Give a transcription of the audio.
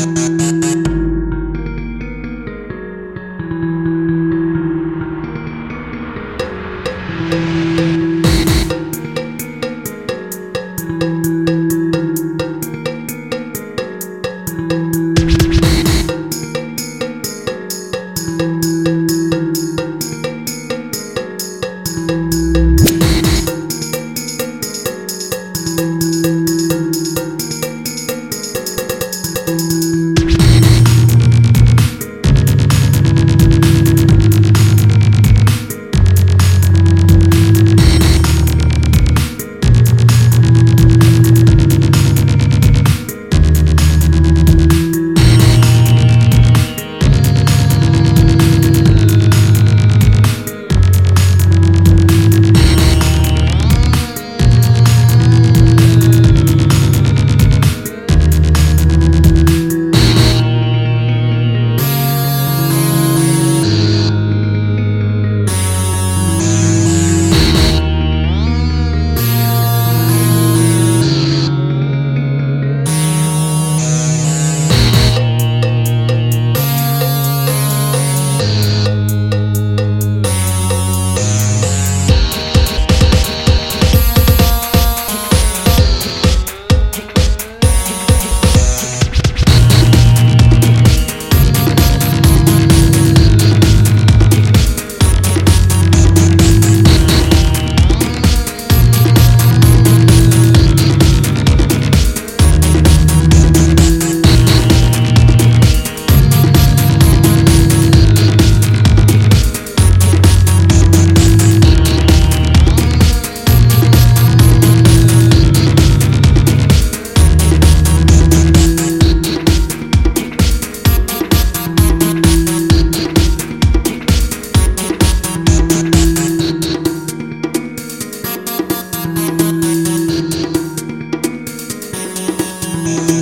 thank you. you.